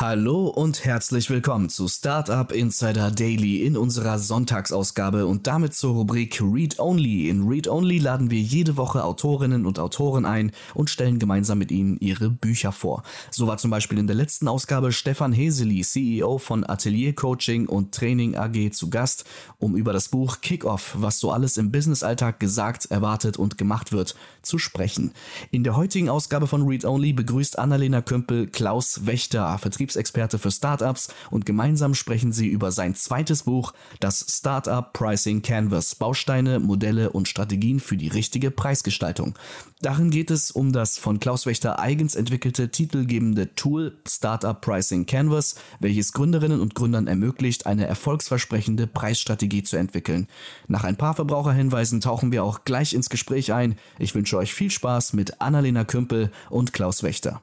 Hallo und herzlich willkommen zu Startup Insider Daily in unserer Sonntagsausgabe und damit zur Rubrik Read Only. In Read Only laden wir jede Woche Autorinnen und Autoren ein und stellen gemeinsam mit ihnen ihre Bücher vor. So war zum Beispiel in der letzten Ausgabe Stefan Heseli, CEO von Atelier Coaching und Training AG zu Gast, um über das Buch Kickoff, was so alles im Businessalltag gesagt, erwartet und gemacht wird, zu sprechen. In der heutigen Ausgabe von Read Only begrüßt Annalena Kümpel Klaus Wächter, Vertriebs Vertriebsexperte für Startups und gemeinsam sprechen sie über sein zweites Buch, das Startup Pricing Canvas, Bausteine, Modelle und Strategien für die richtige Preisgestaltung. Darin geht es um das von Klaus Wächter eigens entwickelte titelgebende Tool Startup Pricing Canvas, welches Gründerinnen und Gründern ermöglicht, eine erfolgsversprechende Preisstrategie zu entwickeln. Nach ein paar Verbraucherhinweisen tauchen wir auch gleich ins Gespräch ein. Ich wünsche euch viel Spaß mit Annalena Kümpel und Klaus Wächter.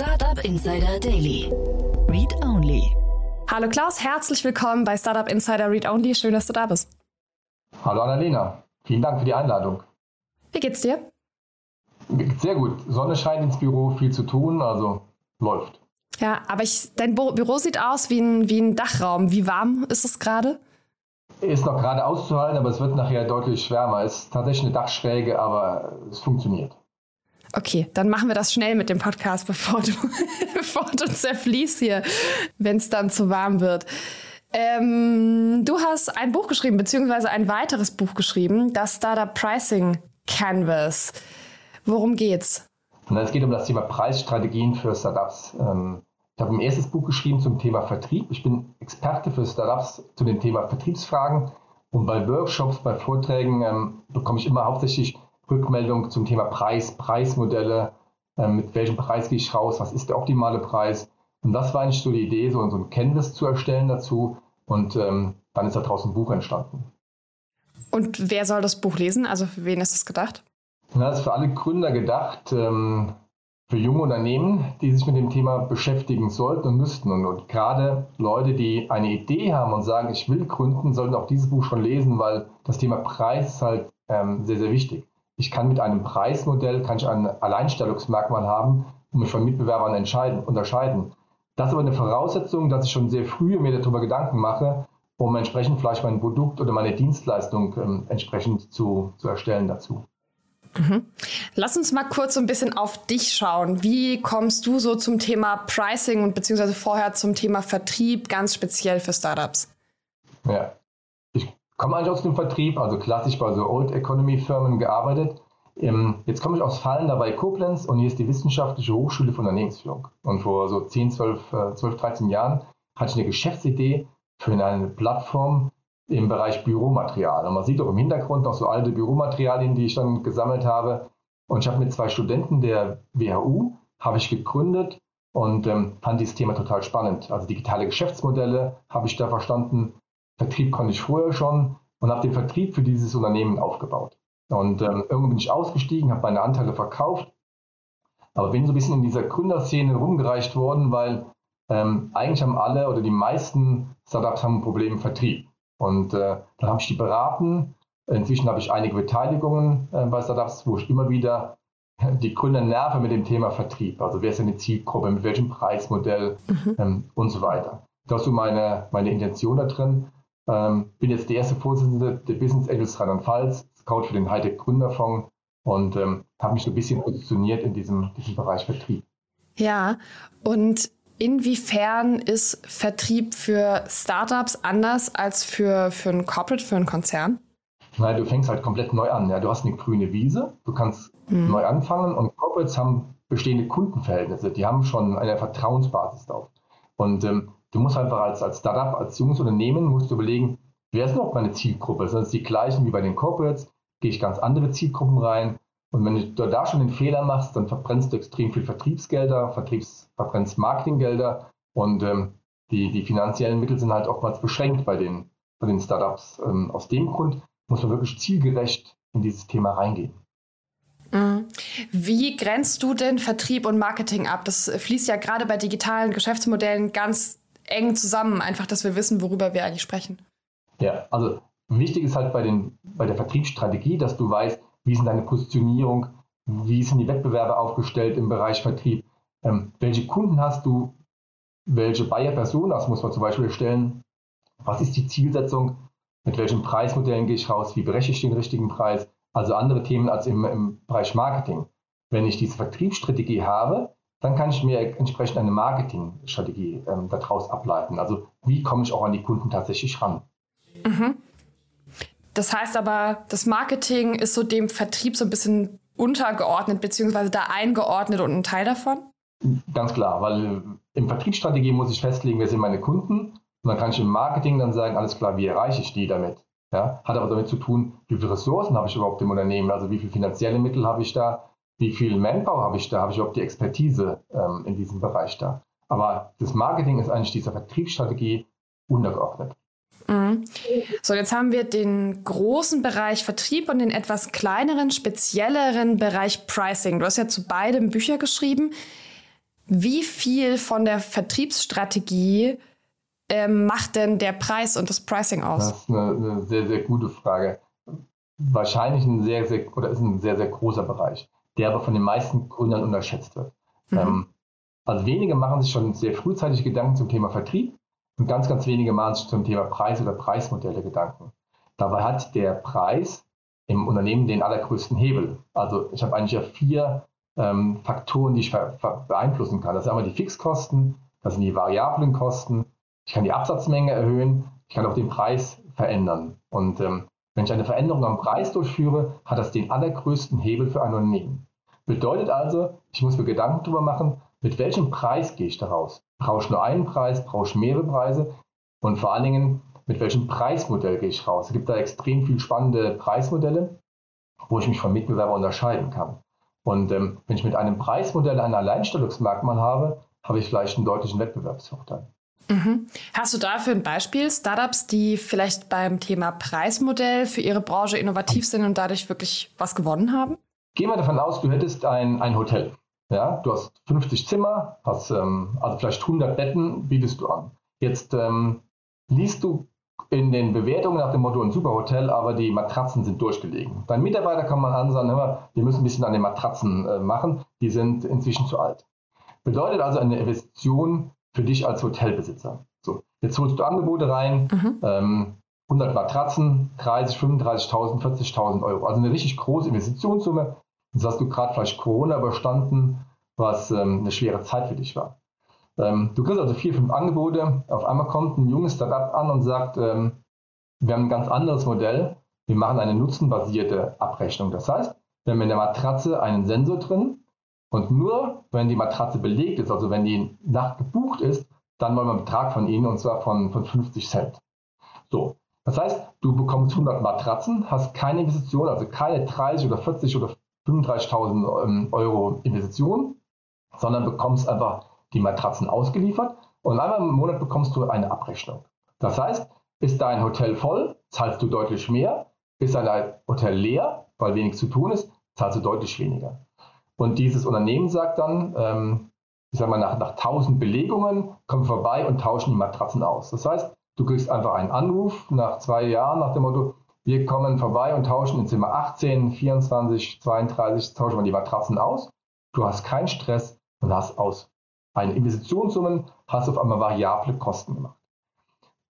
Startup Insider Daily. Read Only. Hallo Klaus, herzlich willkommen bei Startup Insider Read Only. Schön, dass du da bist. Hallo Annalena, vielen Dank für die Einladung. Wie geht's dir? Sehr gut. Sonne scheint ins Büro, viel zu tun, also läuft. Ja, aber ich, dein Büro sieht aus wie ein, wie ein Dachraum. Wie warm ist es gerade? Ist noch gerade auszuhalten, aber es wird nachher deutlich wärmer. Es ist tatsächlich eine Dachschräge, aber es funktioniert. Okay, dann machen wir das schnell mit dem Podcast, bevor du, bevor du zerfließt hier, wenn es dann zu warm wird. Ähm, du hast ein Buch geschrieben, beziehungsweise ein weiteres Buch geschrieben, das Startup Pricing Canvas. Worum geht's? Es geht um das Thema Preisstrategien für Startups. Ähm, ich habe ein erstes Buch geschrieben zum Thema Vertrieb. Ich bin Experte für Startups zu dem Thema Vertriebsfragen. Und bei Workshops, bei Vorträgen ähm, bekomme ich immer hauptsächlich Rückmeldung zum Thema Preis, Preismodelle, äh, mit welchem Preis gehe ich raus, was ist der optimale Preis. Und das war eigentlich so die Idee, so, ein Canvas zu erstellen dazu. Und ähm, dann ist da draußen ein Buch entstanden. Und wer soll das Buch lesen? Also für wen ist es gedacht? Na, das ist für alle Gründer gedacht, ähm, für junge Unternehmen, die sich mit dem Thema beschäftigen sollten und müssten. Und, und, gerade Leute, die eine Idee haben und sagen, ich will gründen, sollten auch dieses Buch schon lesen, weil das Thema Preis ist halt ähm, sehr, sehr wichtig. Ich kann mit einem Preismodell kann ich ein Alleinstellungsmerkmal haben und mich von Mitbewerbern entscheiden, unterscheiden. Das ist aber eine Voraussetzung, dass ich schon sehr früh mir darüber Gedanken mache, um entsprechend vielleicht mein Produkt oder meine Dienstleistung ähm, entsprechend zu, zu erstellen dazu. Mhm. Lass uns mal kurz so ein bisschen auf dich schauen. Wie kommst du so zum Thema Pricing und beziehungsweise vorher zum Thema Vertrieb, ganz speziell für Startups? Ja, komme eigentlich aus dem Vertrieb, also klassisch bei so Old Economy Firmen gearbeitet. Ähm, jetzt komme ich aus Fallen dabei Koblenz und hier ist die Wissenschaftliche Hochschule für Unternehmensführung. Und vor so 10, 12, 12 13 Jahren hatte ich eine Geschäftsidee für eine Plattform im Bereich Büromaterial. Und man sieht auch im Hintergrund noch so alte Büromaterialien, die ich dann gesammelt habe. Und ich habe mit zwei Studenten der WHU habe ich gegründet und ähm, fand dieses Thema total spannend. Also digitale Geschäftsmodelle habe ich da verstanden Vertrieb konnte ich vorher schon und habe den Vertrieb für dieses Unternehmen aufgebaut. Und ähm, irgendwann bin ich ausgestiegen, habe meine Anteile verkauft, aber bin so ein bisschen in dieser Gründerszene rumgereicht worden, weil ähm, eigentlich haben alle oder die meisten Startups haben ein Problem im Vertrieb. Und äh, dann habe ich die beraten. Inzwischen habe ich einige Beteiligungen äh, bei Startups, wo ich immer wieder die Gründer nerve mit dem Thema Vertrieb. Also wer ist eine Zielgruppe, mit welchem Preismodell mhm. ähm, und so weiter. Das ist so meine, meine Intention da drin. Ähm, bin jetzt der erste Vorsitzende der Business Angels Rheinland-Pfalz, Scout für den Hightech Gründerfonds und ähm, habe mich so ein bisschen positioniert in diesem, diesem Bereich Vertrieb. Ja, und inwiefern ist Vertrieb für Startups anders als für, für ein Corporate, für einen Konzern? Nein, du fängst halt komplett neu an. Ja. Du hast eine grüne Wiese, du kannst mhm. neu anfangen und Corporates haben bestehende Kundenverhältnisse, die haben schon eine Vertrauensbasis drauf. Und ähm, Du musst einfach als, als Startup, als junges Unternehmen, musst du überlegen, wer ist noch meine Zielgruppe? Sind es die gleichen wie bei den Corporates? Gehe ich ganz andere Zielgruppen rein? Und wenn du da schon den Fehler machst, dann verbrennst du extrem viel Vertriebsgelder, Vertriebs, verbrennst Marketinggelder und ähm, die, die finanziellen Mittel sind halt oftmals beschränkt bei den, bei den Startups. Ähm, aus dem Grund muss man wirklich zielgerecht in dieses Thema reingehen. Mhm. Wie grenzt du denn Vertrieb und Marketing ab? Das fließt ja gerade bei digitalen Geschäftsmodellen ganz eng zusammen, einfach, dass wir wissen, worüber wir eigentlich sprechen. Ja, also wichtig ist halt bei, den, bei der Vertriebsstrategie, dass du weißt, wie sind deine Positionierung, wie sind die Wettbewerbe aufgestellt im Bereich Vertrieb, ähm, welche Kunden hast du, welche Buyer-Personas muss man zum Beispiel stellen, was ist die Zielsetzung, mit welchen Preismodellen gehe ich raus, wie berechne ich den richtigen Preis, also andere Themen als im, im Bereich Marketing. Wenn ich diese Vertriebsstrategie habe, dann kann ich mir entsprechend eine Marketingstrategie ähm, daraus ableiten. Also wie komme ich auch an die Kunden tatsächlich ran? Mhm. Das heißt aber, das Marketing ist so dem Vertrieb so ein bisschen untergeordnet, beziehungsweise da eingeordnet und ein Teil davon? Ganz klar, weil im Vertriebsstrategie muss ich festlegen, wer sind meine Kunden. Und dann kann ich im Marketing dann sagen, alles klar, wie erreiche ich die damit? Ja, hat aber damit zu tun, wie viele Ressourcen habe ich überhaupt im Unternehmen, also wie viele finanzielle Mittel habe ich da, wie viel Manpower habe ich da, habe ich überhaupt die Expertise ähm, in diesem Bereich da. Aber das Marketing ist eigentlich dieser Vertriebsstrategie untergeordnet. Mhm. So, jetzt haben wir den großen Bereich Vertrieb und den etwas kleineren, spezielleren Bereich Pricing. Du hast ja zu beidem Bücher geschrieben. Wie viel von der Vertriebsstrategie ähm, macht denn der Preis und das Pricing aus? Das ist eine, eine, sehr, sehr gute Frage. Wahrscheinlich ein sehr, sehr, oder ist ein sehr, sehr großer Bereich, der aber von den meisten Gründern unterschätzt wird. Mhm. Ähm, also wenige machen sich schon sehr frühzeitig Gedanken zum Thema Vertrieb und ganz, ganz wenige machen sich zum Thema Preis oder Preismodelle Gedanken. Dabei hat der Preis im Unternehmen den allergrößten Hebel. Also ich habe eigentlich ja vier ähm, Faktoren, die ich beeinflussen kann. Das sind einmal die Fixkosten, das sind die variablen Kosten, ich kann die Absatzmenge erhöhen, ich kann auch den Preis verändern. Und ähm, wenn ich eine Veränderung am Preis durchführe, hat das den allergrößten Hebel für ein Unternehmen. Bedeutet also, ich muss mir Gedanken darüber machen, mit welchem Preis gehe ich da raus? Brauche ich nur einen Preis, brauche ich mehrere Preise? Und vor allen Dingen, mit welchem Preismodell gehe ich raus? Es gibt da extrem viele spannende Preismodelle, wo ich mich vom Mitbewerber unterscheiden kann. Und ähm, wenn ich mit einem Preismodell ein Alleinstellungsmerkmal habe, habe ich vielleicht einen deutlichen Wettbewerbsvorteil. Mhm. Hast du dafür ein Beispiel? Startups, die vielleicht beim Thema Preismodell für ihre Branche innovativ sind und dadurch wirklich was gewonnen haben? Gehen wir davon aus, du hättest ein, ein Hotel. Ja, du hast 50 Zimmer, hast ähm, also vielleicht 100 Betten, bietest du an. Jetzt ähm, liest du in den Bewertungen nach dem Motto ein super Hotel, aber die Matratzen sind durchgelegen. Dein Mitarbeiter kann man ansagen, hör, wir müssen ein bisschen an den Matratzen äh, machen, die sind inzwischen zu alt. Bedeutet also eine Investition für dich als Hotelbesitzer. So, jetzt holst du Angebote rein, mhm. ähm, 100 Matratzen, 30, 35.000, 40.000 Euro. Also eine richtig große Investitionssumme, Jetzt hast du gerade vielleicht Corona überstanden, was ähm, eine schwere Zeit für dich war. Ähm, du kriegst also vier, fünf Angebote. Auf einmal kommt ein junges Startup an und sagt, ähm, wir haben ein ganz anderes Modell. Wir machen eine nutzenbasierte Abrechnung. Das heißt, wir haben in der Matratze einen Sensor drin und nur wenn die Matratze belegt ist, also wenn die Nacht gebucht ist, dann wollen wir einen Betrag von Ihnen und zwar von, von 50 Cent. So, das heißt, du bekommst 100 Matratzen, hast keine Investition, also keine 30 oder 40 oder 35.000 ähm, Euro Investition, sondern bekommst einfach die Matratzen ausgeliefert und einmal im Monat bekommst du eine Abrechnung. Das heißt, ist dein Hotel voll, zahlst du deutlich mehr. Ist dein Hotel leer, weil wenig zu tun ist, zahlst du deutlich weniger. Und dieses Unternehmen sagt dann, ähm, ich sage mal, nach, nach 1000 Belegungen kommen vorbei und tauschen die Matratzen aus. Das heißt, du kriegst einfach einen Anruf nach zwei Jahren nach dem Motto, wir kommen vorbei und tauschen in Zimmer 18, 24, 32, tauschen wir die Matratzen aus. Du hast keinen Stress und hast aus einen Investitionssummen, hast auf einmal variable Kosten gemacht.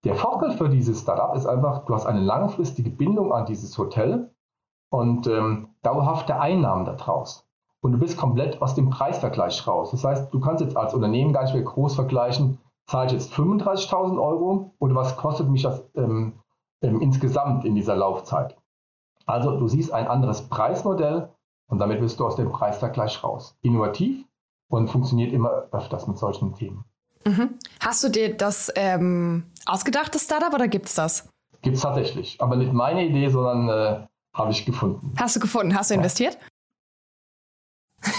Der Vorteil für dieses Startup ist einfach, du hast eine langfristige Bindung an dieses Hotel und ähm, dauerhafte Einnahmen daraus. Und du bist komplett aus dem Preisvergleich raus. Das heißt, du kannst jetzt als Unternehmen gar nicht mehr groß vergleichen, zahle ich jetzt 35.000 Euro oder was kostet mich das ähm, ähm, insgesamt in dieser Laufzeit. Also du siehst ein anderes Preismodell und damit bist du aus dem Preisvergleich raus. Innovativ und funktioniert immer öfters mit solchen Themen. Mhm. Hast du dir das ähm, ausgedacht, das Startup, oder gibt es das? Gibt es tatsächlich. Aber nicht meine Idee, sondern äh, habe ich gefunden. Hast du gefunden? Hast du ja. investiert?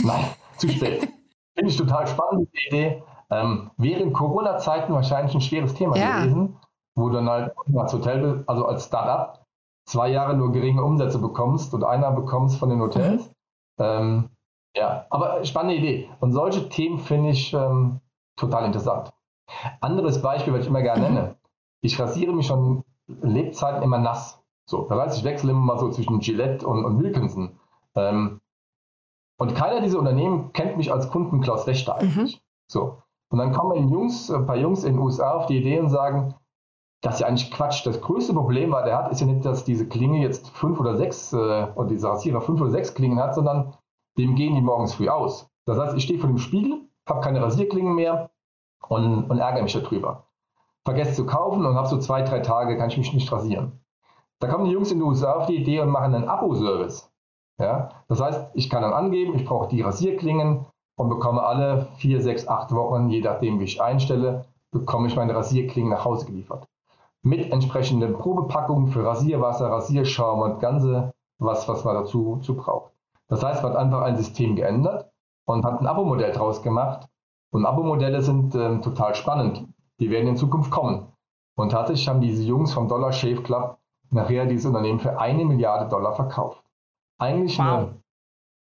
Nein, zu spät. Finde ich total spannend, die Idee. Ähm, während Corona-Zeiten wahrscheinlich ein schweres Thema ja. gewesen wo du dann halt als Hotel, also als Startup, zwei Jahre nur geringe Umsätze bekommst und einer bekommst von den Hotels. Mhm. Ähm, ja, aber spannende Idee. Und solche Themen finde ich ähm, total interessant. Anderes Beispiel, was ich immer gerne nenne. Ich rasiere mich schon Lebzeiten immer nass. So, das heißt, ich wechsle immer mal so zwischen Gillette und, und Wilkinson. Ähm, und keiner dieser Unternehmen kennt mich als Kunden Klaus Wächter eigentlich. Mhm. So. Und dann kommen Jungs, ein paar Jungs in den USA auf die Idee und sagen, das ist ja eigentlich Quatsch. Das größte Problem, was er hat, ist ja nicht, dass diese Klinge jetzt fünf oder sechs, äh, oder dieser Rasierer fünf oder sechs Klingen hat, sondern dem gehen die morgens früh aus. Das heißt, ich stehe vor dem Spiegel, habe keine Rasierklingen mehr und, und ärgere mich darüber. Vergesse zu kaufen und habe so zwei, drei Tage, kann ich mich nicht rasieren. Da kommen die Jungs in den USA auf die Idee und machen einen Abo-Service. Ja? Das heißt, ich kann dann angeben, ich brauche die Rasierklingen und bekomme alle vier, sechs, acht Wochen, je nachdem wie ich einstelle, bekomme ich meine Rasierklingen nach Hause geliefert. Mit entsprechenden Probepackungen für Rasierwasser, Rasierschaum und ganze was, was man dazu, dazu braucht. Das heißt, man hat einfach ein System geändert und hat ein Abo-Modell draus gemacht. Und Abo-Modelle sind ähm, total spannend. Die werden in Zukunft kommen. Und tatsächlich haben diese Jungs vom Dollar Shave Club nachher dieses Unternehmen für eine Milliarde Dollar verkauft. Eigentlich wow. eine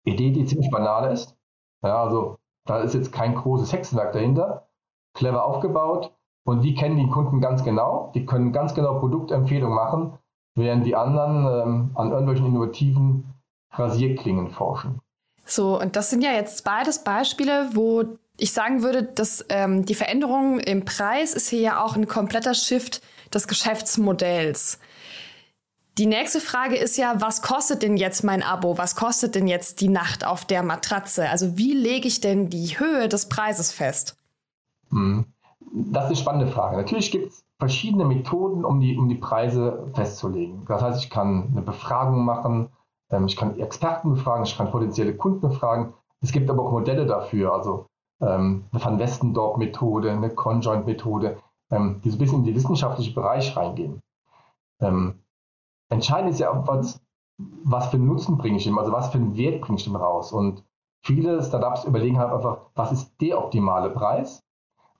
Idee, die ziemlich banal ist. Ja, also da ist jetzt kein großes Hexenwerk dahinter. Clever aufgebaut. Und die kennen die Kunden ganz genau. Die können ganz genau Produktempfehlungen machen, während die anderen ähm, an irgendwelchen innovativen Rasierklingen forschen. So, und das sind ja jetzt beides Beispiele, wo ich sagen würde, dass ähm, die Veränderung im Preis ist hier ja auch ein kompletter Shift des Geschäftsmodells. Die nächste Frage ist ja, was kostet denn jetzt mein Abo? Was kostet denn jetzt die Nacht auf der Matratze? Also wie lege ich denn die Höhe des Preises fest? Hm. Das ist eine spannende Frage. Natürlich gibt es verschiedene Methoden, um die, um die Preise festzulegen. Das heißt, ich kann eine Befragung machen, ähm, ich kann Experten befragen, ich kann potenzielle Kunden befragen. Es gibt aber auch Modelle dafür, also ähm, eine Van Westendorp-Methode, eine Conjoint-Methode, ähm, die so ein bisschen in den wissenschaftlichen Bereich reingehen. Entscheidend ist ja, was, was für Nutzen bringe ich dem, also was für einen Wert bringe ich dem raus. Und viele Startups überlegen halt einfach, was ist der optimale Preis?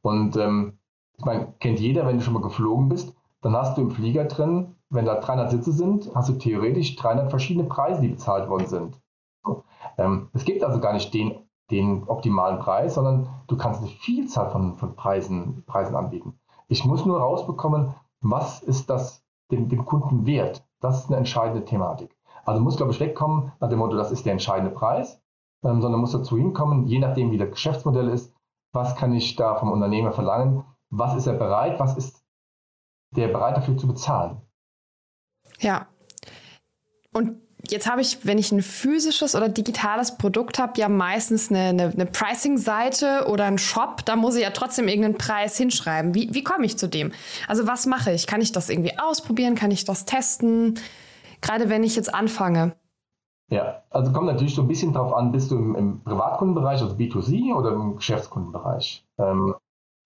Und ähm, ich meine, kennt jeder, wenn du schon mal geflogen bist, dann hast du im Flieger drin wenn da 300 Sitze sind, hast du theoretisch 300 verschiedene Preise, die bezahlt worden sind. Ähm, es gibt also gar nicht den, den optimalen Preis, sondern du kannst eine Vielzahl von, von Preisen, Preisen anbieten. Ich muss nur rausbekommen, was ist das dem, dem Kunden wert. Das ist eine entscheidende Thematik. Also muss, glaube ich, wegkommen nach dem Motto, das ist der entscheidende Preis, ähm, sondern muss dazu hinkommen, je nachdem, wie das Geschäftsmodell ist, was kann ich da vom Unternehmer verlangen, was ist er bereit, was ist der bereit dafür zu bezahlen. Ja. Und jetzt habe ich, wenn ich ein physisches oder digitales Produkt habe, ja meistens eine, eine, eine Pricing-Seite oder einen Shop. Da muss ich ja trotzdem irgendeinen Preis hinschreiben. Wie, wie komme ich zu dem? Also was mache ich? Kann ich das irgendwie ausprobieren? Kann ich das testen? Gerade wenn ich jetzt anfange. Ja, also kommt natürlich so ein bisschen drauf an, bist du im, im Privatkundenbereich, also B2C oder im Geschäftskundenbereich. Ähm,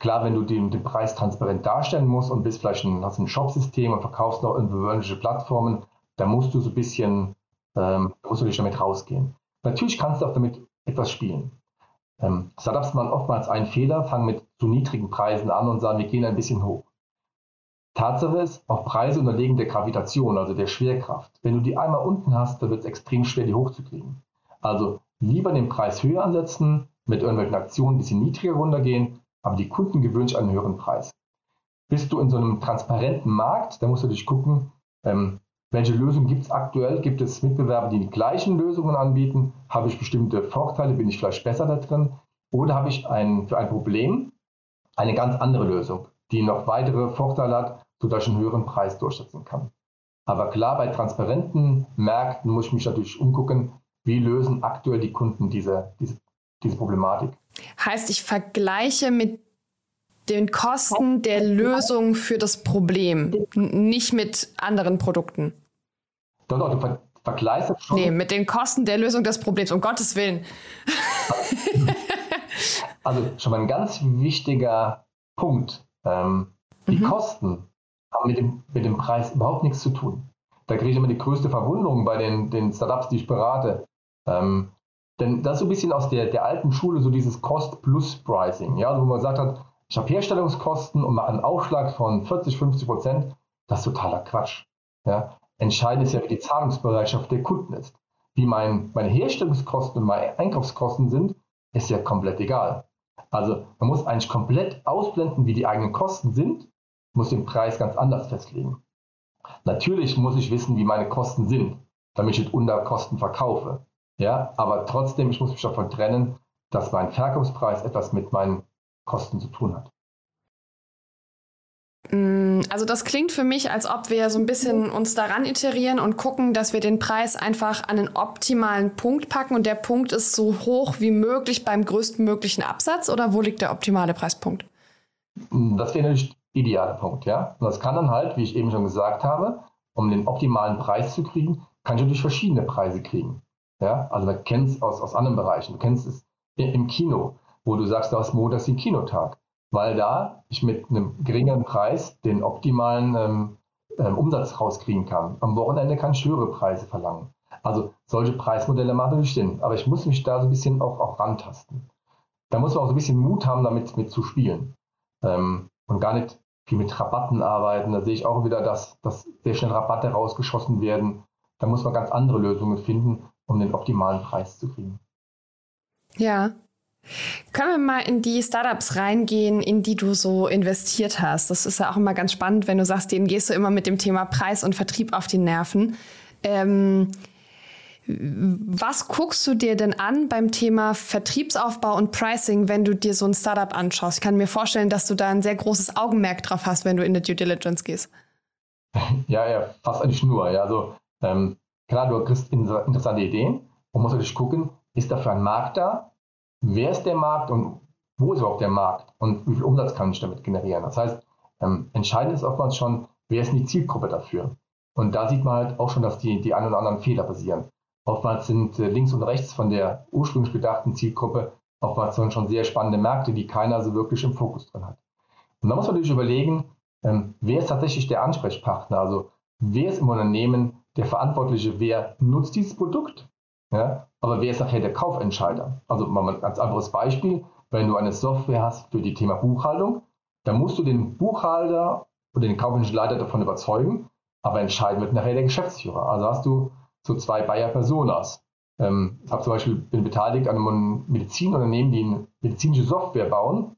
Klar, wenn du den, den Preis transparent darstellen musst und bist vielleicht ein, hast ein Shopsystem und verkaufst noch irgendwelche Plattformen, dann musst du so ein bisschen, ähm, musst du dich damit rausgehen. Natürlich kannst du auch damit etwas spielen. Ähm, Startups machen oftmals einen Fehler, fangen mit zu niedrigen Preisen an und sagen, wir gehen ein bisschen hoch. Tatsache ist, auch Preise unterlegen der Gravitation, also der Schwerkraft. Wenn du die einmal unten hast, dann wird es extrem schwer, die hochzukriegen. Also lieber den Preis höher ansetzen, mit irgendwelchen Aktionen ein bisschen niedriger runtergehen aber die Kunden gewöhnen sich einen höheren Preis. Bist du in so einem transparenten Markt, da musst du dich gucken, ähm, welche Lösungen gibt es aktuell? Gibt es Mitbewerber, die die gleichen Lösungen anbieten? Habe ich bestimmte Vorteile? Bin ich vielleicht besser da drin? Oder habe ich ein, für ein Problem eine ganz andere Lösung, die noch weitere Vorteile hat, sodass ich einen höheren Preis durchsetzen kann? Aber klar, bei transparenten Märkten muss ich mich natürlich umgucken, wie lösen aktuell die Kunden diese, diese, diese Problematik. Heißt, ich vergleiche mit den Kosten der Lösung für das Problem, nicht mit anderen Produkten. Doch, doch, du ver vergleichst schon. Nee, mit den Kosten der Lösung des Problems, um Gottes Willen. also schon mal ein ganz wichtiger Punkt. Ähm, die mhm. Kosten haben mit dem, mit dem Preis überhaupt nichts zu tun. Da kriege ich immer die größte Verwunderung bei den, den Startups, die ich berate. Ähm, denn das ist so ein bisschen aus der, der alten Schule, so dieses Cost-Plus-Pricing, ja, also wo man gesagt hat, ich habe Herstellungskosten und mache einen Aufschlag von 40, 50 Prozent. Das ist totaler Quatsch. Ja. Entscheidend ist ja, wie die Zahlungsbereitschaft der Kunden ist. Wie mein, meine Herstellungskosten und meine Einkaufskosten sind, ist ja komplett egal. Also man muss eigentlich komplett ausblenden, wie die eigenen Kosten sind, muss den Preis ganz anders festlegen. Natürlich muss ich wissen, wie meine Kosten sind, damit ich unter Kosten verkaufe. Ja, aber trotzdem, ich muss mich davon trennen, dass mein Verkaufspreis etwas mit meinen Kosten zu tun hat. Mm, also das klingt für mich, als ob wir so ein bisschen uns daran iterieren und gucken, dass wir den Preis einfach an den optimalen Punkt packen und der Punkt ist so hoch wie möglich beim größtmöglichen Absatz oder wo liegt der optimale Preispunkt? Mm, das wäre natürlich der ideale Punkt, ja. Und das kann dann halt, wie ich eben schon gesagt habe, um den optimalen Preis zu kriegen, kann ich natürlich verschiedene Preise kriegen. Ja, also man kennt es aus, aus anderen Bereichen. Du kennst es im Kino, wo du sagst, du hast montags den Kinotag weil da ich mit einem geringeren Preis den optimalen ähm, ähm, Umsatz rauskriegen kann. Am Wochenende kann ich höhere Preise verlangen. Also solche Preismodelle machen natürlich Sinn, aber ich muss mich da so ein bisschen auch, auch rantasten. Da muss man auch so ein bisschen Mut haben, damit mit zu spielen ähm, und gar nicht viel mit Rabatten arbeiten. Da sehe ich auch wieder, dass, dass sehr schnell Rabatte rausgeschossen werden. Da muss man ganz andere Lösungen finden, um den optimalen Preis zu kriegen. Ja, können wir mal in die Startups reingehen, in die du so investiert hast? Das ist ja auch immer ganz spannend, wenn du sagst, denen gehst du immer mit dem Thema Preis und Vertrieb auf die Nerven. Ähm, was guckst du dir denn an beim Thema Vertriebsaufbau und Pricing, wenn du dir so ein Startup anschaust? Ich kann mir vorstellen, dass du da ein sehr großes Augenmerk drauf hast, wenn du in die Due Diligence gehst. Ja, ja, fast eigentlich nur. Ja, also ähm, klar, du kriegst interessante Ideen und musst natürlich gucken, ist dafür ein Markt da? Wer ist der Markt und wo ist überhaupt der Markt und wie viel Umsatz kann ich damit generieren. Das heißt, ähm, entscheidend ist oftmals schon, wer ist die Zielgruppe dafür. Und da sieht man halt auch schon, dass die, die ein oder anderen Fehler passieren. Oftmals sind äh, links und rechts von der ursprünglich gedachten Zielgruppe oftmals schon sehr spannende Märkte, die keiner so wirklich im Fokus drin hat. Und da muss man natürlich überlegen, ähm, wer ist tatsächlich der Ansprechpartner? Also wer ist im Unternehmen der Verantwortliche? Wer nutzt dieses Produkt? Ja? Aber wer ist nachher der Kaufentscheider? Also mal ein ganz anderes Beispiel. Wenn du eine Software hast für die Thema Buchhaltung, dann musst du den Buchhalter oder den kaufmännischen davon überzeugen, aber entscheiden wird nachher der Geschäftsführer. Also hast du so zwei Bayer Personas. Ähm, ich habe zum Beispiel bin beteiligt an einem Medizinunternehmen, die eine medizinische Software bauen.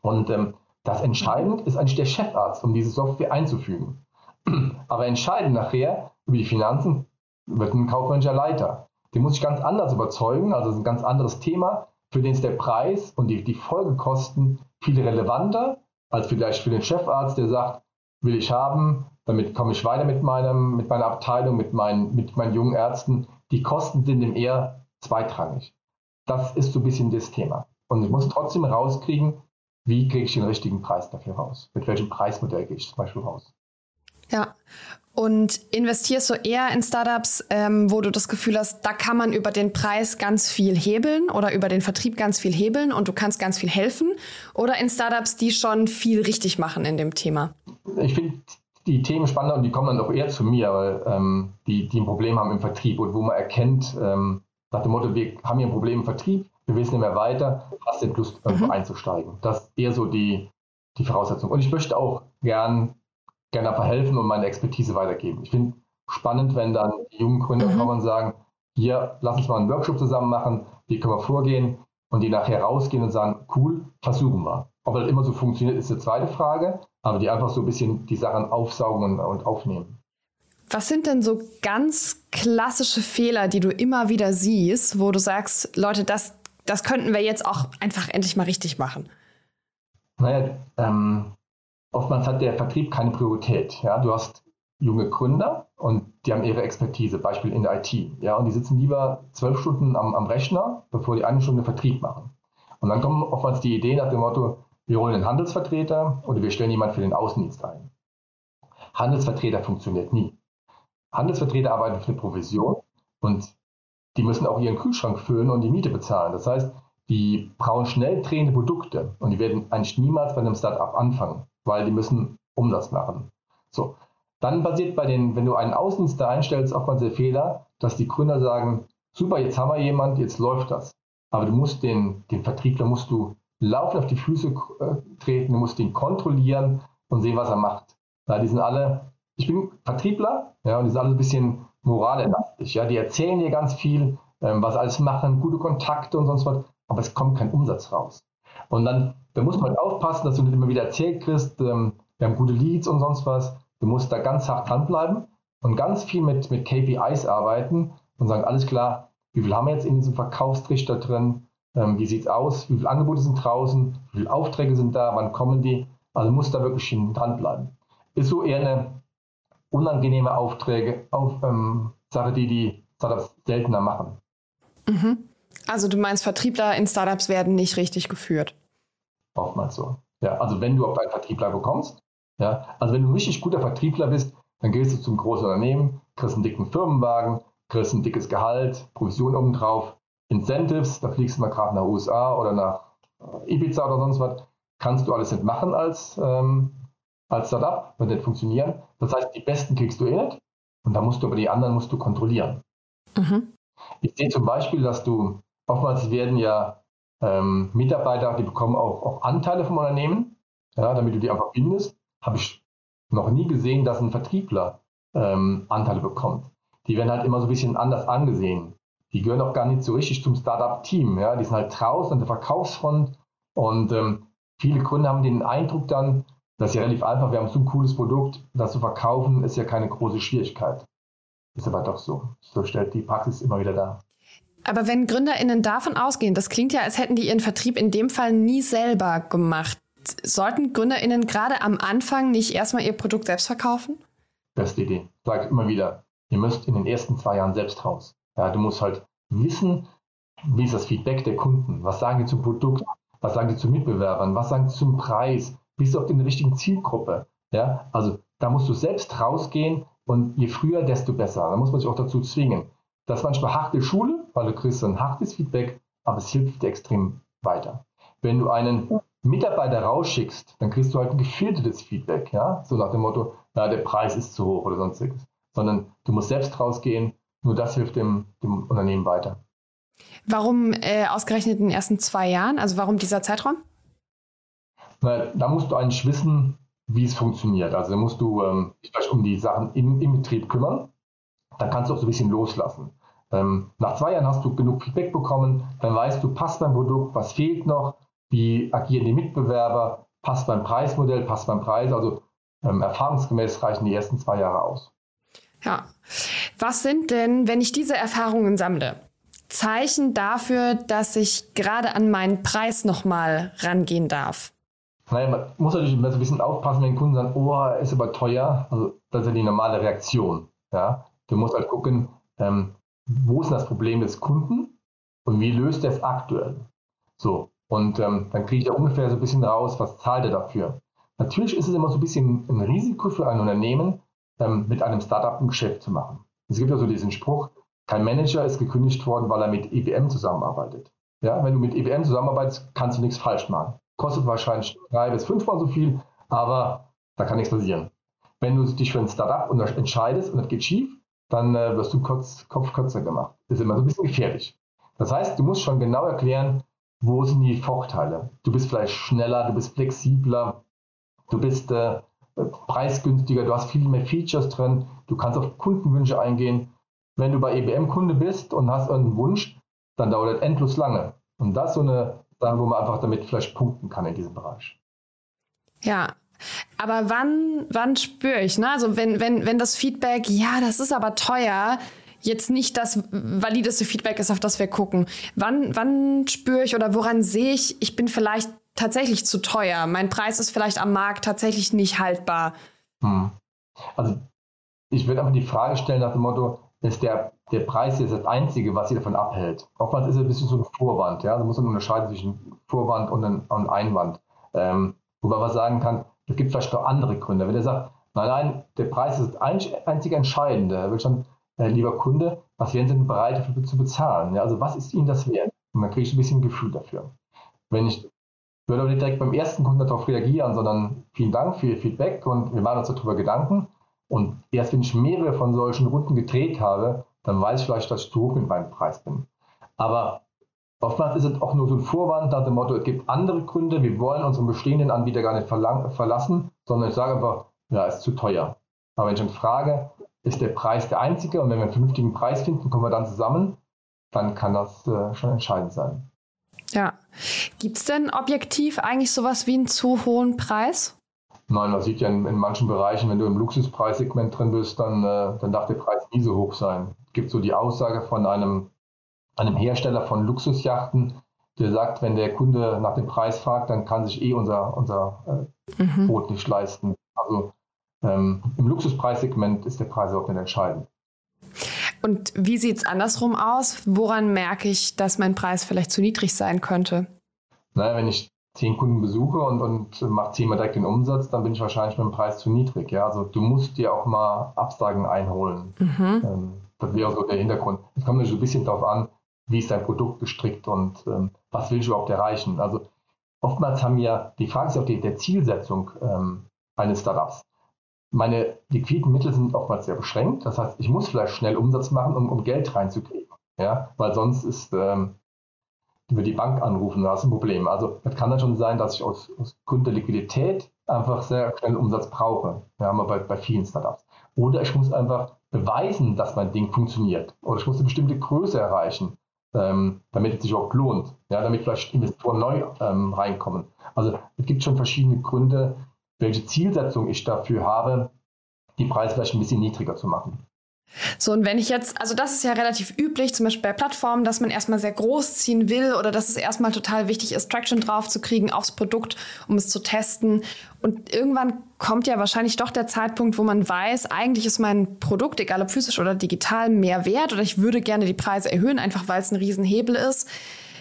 Und ähm, das Entscheidende ist eigentlich der Chefarzt, um diese Software einzufügen. Aber entscheidend nachher über die Finanzen wird ein kaufmännischer Leiter den muss ich ganz anders überzeugen, also das ist ein ganz anderes Thema, für den ist der Preis und die, die Folgekosten viel relevanter als vielleicht für den Chefarzt, der sagt, will ich haben, damit komme ich weiter mit, meinem, mit meiner Abteilung, mit meinen, mit meinen jungen Ärzten. Die Kosten sind ihm eher zweitrangig. Das ist so ein bisschen das Thema. Und ich muss trotzdem rauskriegen, wie kriege ich den richtigen Preis dafür raus? Mit welchem Preismodell gehe ich zum Beispiel raus? Ja, und investierst du eher in Startups, ähm, wo du das Gefühl hast, da kann man über den Preis ganz viel hebeln oder über den Vertrieb ganz viel hebeln und du kannst ganz viel helfen? Oder in Startups, die schon viel richtig machen in dem Thema? Ich finde die Themen spannender und die kommen dann auch eher zu mir, weil ähm, die, die ein Problem haben im Vertrieb und wo man erkennt, ähm, nach dem Motto, wir haben hier ein Problem im Vertrieb, wir wissen nicht mehr weiter, hast du Lust, irgendwo mhm. einzusteigen. Das ist eher so die, die Voraussetzung. Und ich möchte auch gern gerne verhelfen und meine Expertise weitergeben. Ich finde spannend, wenn dann die jungen Gründer mhm. kommen und sagen, hier, lass uns mal einen Workshop zusammen machen, wie können wir vorgehen und die nachher rausgehen und sagen, cool, versuchen wir. Ob das immer so funktioniert, ist die zweite Frage, aber die einfach so ein bisschen die Sachen aufsaugen und, und aufnehmen. Was sind denn so ganz klassische Fehler, die du immer wieder siehst, wo du sagst, Leute, das, das könnten wir jetzt auch einfach endlich mal richtig machen? Naja, ähm, oftmals hat der Vertrieb keine Priorität. Ja? Du hast junge Gründer und die haben ihre Expertise, Beispiel in der IT. Ja? Und die sitzen lieber zwölf Stunden am, am Rechner, bevor die eine Stunde Vertrieb machen. Und dann kommen oftmals die Ideen nach dem Motto, wir holen einen Handelsvertreter oder wir stellen jemanden für den Außendienst ein. Handelsvertreter funktioniert nie. Handelsvertreter arbeiten für eine Provision und die müssen auch ihren Kühlschrank füllen und die Miete bezahlen. Das heißt, die brauchen schnell drehende Produkte und die werden eigentlich niemals bei einem Startup anfangen weil die müssen Umsatz machen. So. Dann passiert bei den, wenn du einen Außendienst einstellst, oftmals der Fehler, dass die Gründer sagen, super, jetzt haben wir jemand, jetzt läuft das. Aber du musst den, den Vertriebler musst du laufen auf die Füße äh, treten, du musst ihn kontrollieren und sehen, was er macht. Ja, die sind alle, ich bin Vertriebler, ja, und die sind alle ein bisschen moralerlastig. Ja, die erzählen dir ganz viel, ähm, was alles machen, gute Kontakte und sonst was, aber es kommt kein Umsatz raus. Und dann, da muss man halt aufpassen, dass du nicht immer wieder erzählt kriegst, ähm, wir haben gute Leads und sonst was. Du musst da ganz hart dranbleiben und ganz viel mit, mit KPIs arbeiten und sagen, alles klar, wie viel haben wir jetzt in diesem Verkaufstrichter drin? Ähm, wie es aus? Wie viele Angebote sind draußen? Wie viele Aufträge sind da? Wann kommen die? Also muss da wirklich dranbleiben. Ist so eher eine unangenehme Aufträge, auf, ähm, Sache, die die Startups seltener machen. Mhm. Also du meinst, Vertriebler in Startups werden nicht richtig geführt? Oftmals so. Ja, also wenn du auf einen Vertriebler bekommst, ja, also wenn du ein richtig guter Vertriebler bist, dann gehst du zum großen Unternehmen, kriegst einen dicken Firmenwagen, kriegst ein dickes Gehalt, Provision obendrauf, Incentives, da fliegst du mal gerade nach USA oder nach Ibiza oder sonst was, kannst du alles nicht machen als, ähm, als Startup, wird nicht funktionieren. Das heißt, die Besten kriegst du eh nicht und da musst du aber die anderen musst du kontrollieren. Mhm. Ich sehe zum Beispiel, dass du, oftmals werden ja ähm, Mitarbeiter, die bekommen auch, auch Anteile vom Unternehmen, ja, damit du die einfach bindest. Habe ich noch nie gesehen, dass ein Vertriebler ähm, Anteile bekommt. Die werden halt immer so ein bisschen anders angesehen. Die gehören auch gar nicht so richtig zum Startup-Team. Ja? Die sind halt draußen an der Verkaufsfront und ähm, viele Kunden haben den Eindruck dann, das ist ja relativ einfach, wir haben so ein cooles Produkt, das zu verkaufen ist ja keine große Schwierigkeit. Ist aber doch so. So stellt die Praxis immer wieder dar. Aber wenn GründerInnen davon ausgehen, das klingt ja, als hätten die ihren Vertrieb in dem Fall nie selber gemacht. Sollten GründerInnen gerade am Anfang nicht erstmal ihr Produkt selbst verkaufen? Beste Idee. Sage immer wieder, ihr müsst in den ersten zwei Jahren selbst raus. Ja, du musst halt wissen, wie ist das Feedback der Kunden? Was sagen die zum Produkt? Was sagen die zu Mitbewerbern? Was sagen die zum Preis? Bist du auf der richtigen Zielgruppe? Ja, also da musst du selbst rausgehen und je früher, desto besser. Da muss man sich auch dazu zwingen. Das ist manchmal harte Schule, weil du kriegst ein hartes Feedback, aber es hilft dir extrem weiter. Wenn du einen Mitarbeiter rausschickst, dann kriegst du halt ein gefiltertes Feedback, ja, so nach dem Motto, ja, der Preis ist zu hoch oder sonstiges. Sondern du musst selbst rausgehen, nur das hilft dem, dem Unternehmen weiter. Warum äh, ausgerechnet in den ersten zwei Jahren? Also warum dieser Zeitraum? Na, da musst du eigentlich wissen, wie es funktioniert. Also da musst du ähm, dich vielleicht um die Sachen im, im Betrieb kümmern. Dann kannst du auch so ein bisschen loslassen. Ähm, nach zwei Jahren hast du genug Feedback bekommen, dann weißt du, passt beim Produkt, was fehlt noch, wie agieren die Mitbewerber, passt beim Preismodell, passt beim Preis. Also ähm, erfahrungsgemäß reichen die ersten zwei Jahre aus. Ja. Was sind denn, wenn ich diese Erfahrungen sammle, Zeichen dafür, dass ich gerade an meinen Preis nochmal rangehen darf? Naja, man muss natürlich immer so ein bisschen aufpassen, wenn Kunden sagen, oh, ist aber teuer. Also das ist ja die normale Reaktion. Ja? Du musst halt gucken, ähm, wo ist das Problem des Kunden und wie löst er es aktuell. So, und ähm, dann kriege ich ja ungefähr so ein bisschen raus, was zahlt er dafür. Natürlich ist es immer so ein bisschen ein Risiko für ein Unternehmen, ähm, mit einem Startup ein Geschäft zu machen. Es gibt ja so diesen Spruch, kein Manager ist gekündigt worden, weil er mit IBM zusammenarbeitet. Ja, wenn du mit IBM zusammenarbeitest, kannst du nichts falsch machen. Kostet wahrscheinlich drei bis fünfmal so viel, aber da kann nichts passieren. Wenn du dich für ein Startup entscheidest und das geht schief, dann äh, wirst du kurz, Kopf kürzer gemacht. Das ist immer so ein bisschen gefährlich. Das heißt, du musst schon genau erklären, wo sind die Vorteile. Du bist vielleicht schneller, du bist flexibler, du bist äh, preisgünstiger, du hast viel mehr Features drin, du kannst auf Kundenwünsche eingehen. Wenn du bei EBM Kunde bist und hast einen Wunsch, dann dauert das endlos lange. Und das ist so eine Sache, wo man einfach damit vielleicht punkten kann in diesem Bereich. Ja, aber wann, wann spüre ich, ne? Also wenn, wenn, wenn das Feedback, ja, das ist aber teuer, jetzt nicht das valideste Feedback ist, auf das wir gucken. Wann, wann spüre ich oder woran sehe ich, ich bin vielleicht tatsächlich zu teuer. Mein Preis ist vielleicht am Markt tatsächlich nicht haltbar. Hm. Also ich würde einfach die Frage stellen nach dem Motto, ist der, der Preis jetzt das Einzige, was Sie davon abhält? Oftmals ist es ein bisschen so ein Vorwand. Ja? Da muss man unterscheiden zwischen Vorwand und, ein, und Einwand. Ähm, wobei man sagen kann, es gibt vielleicht noch andere Gründe. Wenn er sagt, nein, nein, der Preis ist das einzige Entscheidende, er will schon, äh, lieber Kunde, was wären Sie denn bereit dafür zu bezahlen? Ja? Also was ist Ihnen das wert? Und dann kriege ich ein bisschen ein Gefühl dafür. Wenn ich würde aber nicht direkt beim ersten Kunden darauf reagieren, sondern vielen Dank für Ihr Feedback und wir machen uns darüber Gedanken. Und erst wenn ich mehrere von solchen Runden gedreht habe, dann weiß ich vielleicht, dass ich zu hoch mit meinem Preis bin. Aber oftmals ist es auch nur so ein Vorwand nach dem Motto, es gibt andere Gründe, wir wollen unseren bestehenden Anbieter gar nicht verlassen, sondern ich sage einfach, ja, ist zu teuer. Aber wenn ich dann frage, ist der Preis der einzige und wenn wir einen vernünftigen Preis finden, kommen wir dann zusammen, dann kann das äh, schon entscheidend sein. Ja. Gibt es denn objektiv eigentlich sowas wie einen zu hohen Preis? Nein, man sieht ja in, in manchen Bereichen, wenn du im Luxuspreissegment drin bist, dann, äh, dann darf der Preis nie so hoch sein. Es gibt so die Aussage von einem, einem Hersteller von Luxusjachten, der sagt, wenn der Kunde nach dem Preis fragt, dann kann sich eh unser, unser äh, mhm. Boot nicht leisten. Also ähm, im Luxuspreissegment ist der Preis auch nicht entscheidend. Und wie sieht es andersrum aus? Woran merke ich, dass mein Preis vielleicht zu niedrig sein könnte? Naja, wenn ich zehn Kunden besuche und, und mache zehnmal direkt den Umsatz, dann bin ich wahrscheinlich mit dem Preis zu niedrig. Ja? Also du musst dir auch mal Absagen einholen. Mhm. Ähm, das wäre so der Hintergrund. Es kommt natürlich ein bisschen darauf an, wie ist dein Produkt gestrickt und ähm, was willst du überhaupt erreichen. Also oftmals haben wir, die Frage ist auch die, der Zielsetzung ähm, eines Startups meine liquiden Mittel sind oftmals sehr beschränkt. Das heißt, ich muss vielleicht schnell Umsatz machen, um, um Geld reinzukriegen. Ja? Weil sonst ist ähm, über die Bank anrufen, da ist ein Problem. Also es kann dann schon sein, dass ich aus, aus Grund der Liquidität einfach sehr schnell Umsatz brauche. Ja, haben wir bei, bei vielen Startups. Oder ich muss einfach beweisen, dass mein Ding funktioniert. Oder ich muss eine bestimmte Größe erreichen, ähm, damit es sich auch lohnt. Ja, damit vielleicht Investoren neu ähm, reinkommen. Also es gibt schon verschiedene Gründe, welche Zielsetzung ich dafür habe, die Preise vielleicht ein bisschen niedriger zu machen. So, und wenn ich jetzt, also das ist ja relativ üblich, zum Beispiel bei Plattformen, dass man erstmal sehr groß ziehen will oder dass es erstmal total wichtig ist, Traction drauf zu kriegen aufs Produkt, um es zu testen. Und irgendwann kommt ja wahrscheinlich doch der Zeitpunkt, wo man weiß, eigentlich ist mein Produkt, egal ob physisch oder digital, mehr wert oder ich würde gerne die Preise erhöhen, einfach weil es ein Riesenhebel ist.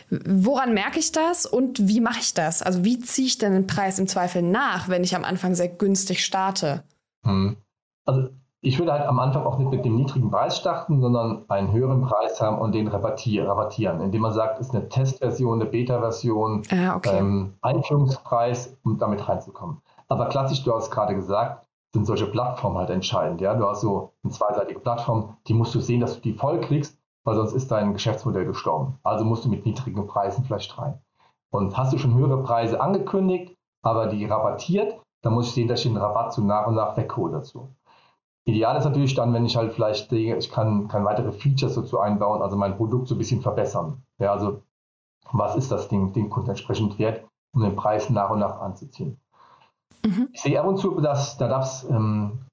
Woran merke ich das und wie mache ich das? Also wie ziehe ich denn den Preis im Zweifel nach, wenn ich am Anfang sehr günstig starte? Hm. Also ich würde halt am Anfang auch nicht mit dem niedrigen Preis starten, sondern einen höheren Preis haben und den rabattieren, indem man sagt, es ist eine Testversion, eine Beta-Version, ah, okay. ähm, Einführungspreis, um damit reinzukommen. Aber klassisch, du hast gerade gesagt, sind solche Plattformen halt entscheidend. Ja? Du hast so eine zweiseitige Plattform, die musst du sehen, dass du die voll kriegst weil sonst ist dein Geschäftsmodell gestorben. Also musst du mit niedrigen Preisen vielleicht rein. Und hast du schon höhere Preise angekündigt, aber die rabattiert, dann muss ich sehen, dass ich den Rabatt so nach und nach weghole dazu. Ideal ist natürlich dann, wenn ich halt vielleicht sehe, ich kann, kann weitere Features dazu einbauen, also mein Produkt so ein bisschen verbessern. Ja, also was ist das Ding, den Kunden entsprechend wert, um den Preis nach und nach anzuziehen. Mhm. Ich sehe ab und zu, dass Startups ähm,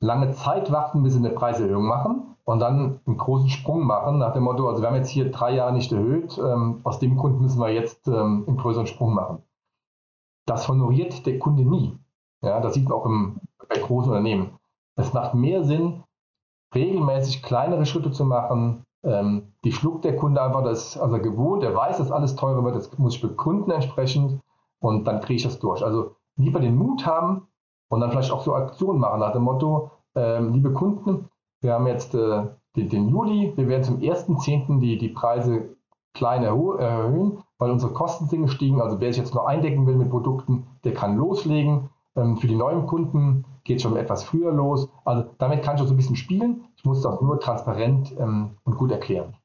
lange Zeit warten, bis sie eine Preiserhöhung machen und dann einen großen Sprung machen nach dem Motto, also wir haben jetzt hier drei Jahre nicht erhöht, ähm, aus dem Grund müssen wir jetzt ähm, einen größeren Sprung machen. Das honoriert der Kunde nie. Ja, das sieht man auch im, bei großen Unternehmen. Es macht mehr Sinn, regelmäßig kleinere Schritte zu machen. Ähm, die schluckt der Kunde einfach, das ist also gewohnt, er weiß, dass alles teurer wird, das muss ich begründen entsprechend und dann kriege ich das durch. Also lieber den Mut haben und dann vielleicht auch so Aktionen machen nach dem Motto, ähm, liebe Kunden, wir haben jetzt äh, den, den, Juli. Wir werden zum 1.10. Die, die Preise klein erhöhen, weil unsere Kosten sind gestiegen. Also wer sich jetzt noch eindecken will mit Produkten, der kann loslegen. Ähm, für die neuen Kunden geht es schon etwas früher los. Also damit kann ich auch so ein bisschen spielen. Ich muss das nur transparent ähm, und gut erklären.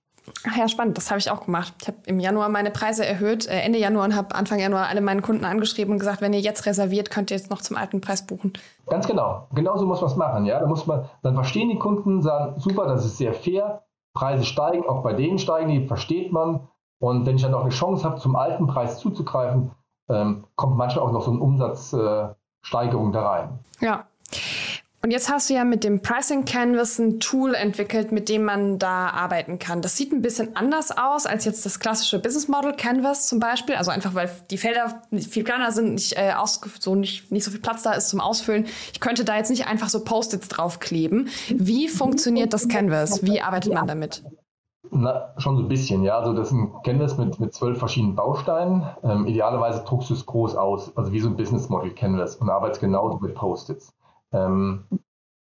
Ach ja, spannend. Das habe ich auch gemacht. Ich habe im Januar meine Preise erhöht, äh, Ende Januar und habe Anfang Januar alle meinen Kunden angeschrieben und gesagt, wenn ihr jetzt reserviert, könnt ihr jetzt noch zum alten Preis buchen. Ganz genau. Genauso muss man es machen. Ja? Da muss man, dann verstehen die Kunden, sagen, super, das ist sehr fair. Preise steigen, auch bei denen steigen die, versteht man. Und wenn ich dann noch eine Chance habe, zum alten Preis zuzugreifen, ähm, kommt manchmal auch noch so eine Umsatzsteigerung äh, da rein. Ja. Und jetzt hast du ja mit dem Pricing Canvas ein Tool entwickelt, mit dem man da arbeiten kann. Das sieht ein bisschen anders aus als jetzt das klassische Business Model Canvas zum Beispiel. Also einfach, weil die Felder viel kleiner sind, nicht, äh, aus, so nicht, nicht so viel Platz da ist zum Ausfüllen. Ich könnte da jetzt nicht einfach so Post-its draufkleben. Wie funktioniert das Canvas? Wie arbeitet man damit? Na, schon so ein bisschen, ja. Also das ist ein Canvas mit, mit zwölf verschiedenen Bausteinen. Ähm, idealerweise druckst du es groß aus, also wie so ein Business Model Canvas und arbeitest genauso mit Post-its. Ähm,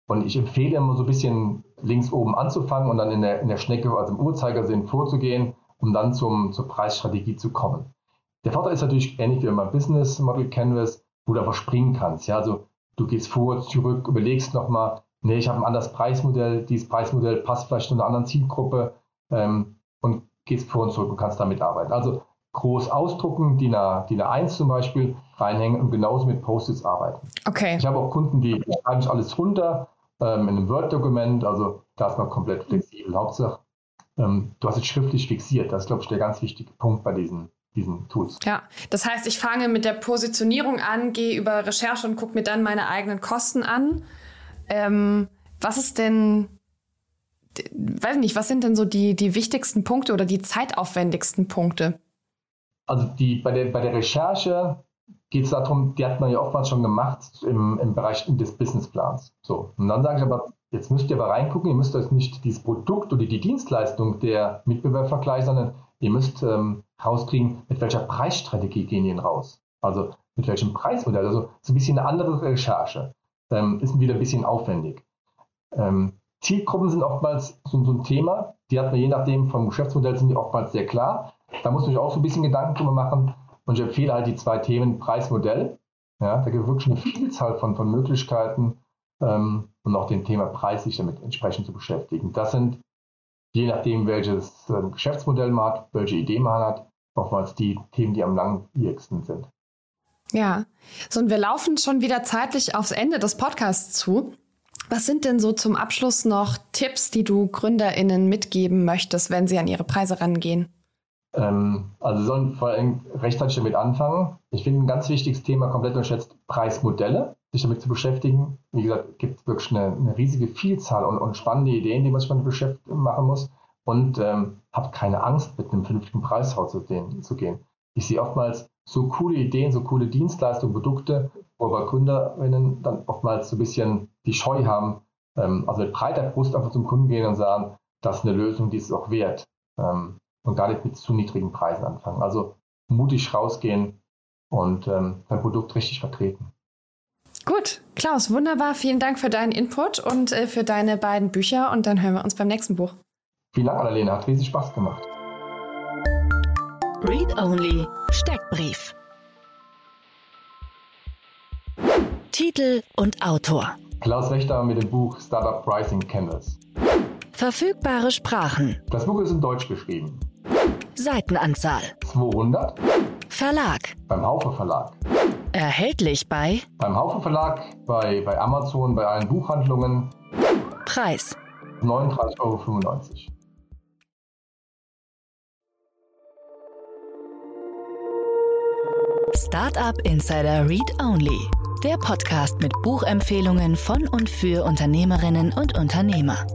und ich empfehle immer so ein bisschen links oben anzufangen und dann in der, in der Schnecke, also im Uhrzeigersinn vorzugehen, um dann zum, zur Preisstrategie zu kommen. Der Vorteil ist natürlich ähnlich wie beim Business Model Canvas, wo du aber springen kannst. Ja, also du gehst vor, zurück, überlegst nochmal, nee, ich habe ein anderes Preismodell, dieses Preismodell passt vielleicht zu einer anderen Zielgruppe ähm, und gehst vor und zurück und kannst damit arbeiten. Also groß ausdrucken, DIN, A, DIN A1 zum Beispiel, reinhängen und genauso mit Post-its arbeiten. Okay. Ich habe auch Kunden, die schreiben sich alles runter ähm, in einem Word-Dokument, also da ist man komplett flexibel. Hauptsache, ähm, du hast es schriftlich fixiert. Das ist, glaube ich, der ganz wichtige Punkt bei diesen, diesen Tools. Ja, das heißt, ich fange mit der Positionierung an, gehe über Recherche und gucke mir dann meine eigenen Kosten an. Ähm, was ist denn, weiß nicht, was sind denn so die, die wichtigsten Punkte oder die zeitaufwendigsten Punkte? Also die, bei, der, bei der Recherche geht es darum, die hat man ja oftmals schon gemacht im, im Bereich des Businessplans. So. Und dann sage ich aber, jetzt müsst ihr aber reingucken, ihr müsst euch nicht dieses Produkt oder die Dienstleistung der Mitbewerber vergleichen, sondern ihr müsst ähm, rauskriegen, mit welcher Preisstrategie gehen die raus. Also mit welchem Preismodell. Also so ein bisschen eine andere Recherche. Ähm, ist wieder ein bisschen aufwendig. Ähm, Zielgruppen sind oftmals so, so, ein Thema. Die hat man je nachdem vom Geschäftsmodell sind die oftmals sehr klar. Da muss man sich auch so ein bisschen Gedanken drüber machen. Und ich empfehle halt die zwei Themen Preis-Modell. Ja, da gibt es wirklich eine Vielzahl von, von Möglichkeiten ähm, und auch dem Thema Preis sich damit entsprechend zu beschäftigen. Das sind, je nachdem, welches äh, Geschäftsmodell man hat, welche Idee man hat, oftmals die Themen, die am langwierigsten sind. Ja, so und wir laufen schon wieder zeitlich aufs Ende des Podcasts zu. Was sind denn so zum Abschluss noch Tipps, die du GründerInnen mitgeben möchtest, wenn sie an ihre Preise rangehen? Ähm, also sie sollen vor allem rechtzeitig damit anfangen. Ich finde ein ganz wichtiges Thema komplett unterschätzt Preismodelle, sich damit zu beschäftigen. Wie gesagt, es gibt wirklich eine, eine riesige Vielzahl und, und, spannende Ideen, die man sich damit machen muss. Und ähm, habt keine Angst, mit einem vernünftigen Preishaus zu, zu gehen. Ich sehe oftmals so coole Ideen, so coole Dienstleistungen, Produkte, wo aber Gründerinnen dann oftmals so ein bisschen die Scheu haben, ähm, also mit breiter Brust einfach zum Kunden gehen und sagen, das ist eine Lösung, die ist auch wert. Ähm, und gar nicht mit zu niedrigen Preisen anfangen. Also mutig rausgehen und ähm, sein Produkt richtig vertreten. Gut, Klaus, wunderbar. Vielen Dank für deinen Input und äh, für deine beiden Bücher. Und dann hören wir uns beim nächsten Buch. Vielen Dank, Annalena. Hat riesig Spaß gemacht. Read Only Steckbrief. Titel und Autor. Klaus Wächter mit dem Buch Startup Pricing Canvas. Verfügbare Sprachen. Das Buch ist in Deutsch geschrieben. Seitenanzahl 200. Verlag beim Haufe Verlag. Erhältlich bei beim Haufe Verlag, bei, bei Amazon, bei allen Buchhandlungen. Preis 39,95 Euro. Startup Insider Read Only. Der Podcast mit Buchempfehlungen von und für Unternehmerinnen und Unternehmer.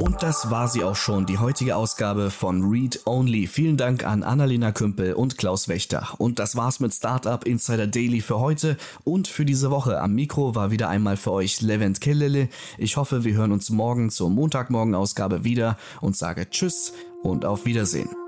Und das war sie auch schon, die heutige Ausgabe von Read Only. Vielen Dank an Annalena Kümpel und Klaus Wächter. Und das war's mit Startup Insider Daily für heute und für diese Woche. Am Mikro war wieder einmal für euch Levent Kellele. Ich hoffe, wir hören uns morgen zur Montagmorgen-Ausgabe wieder und sage Tschüss und auf Wiedersehen.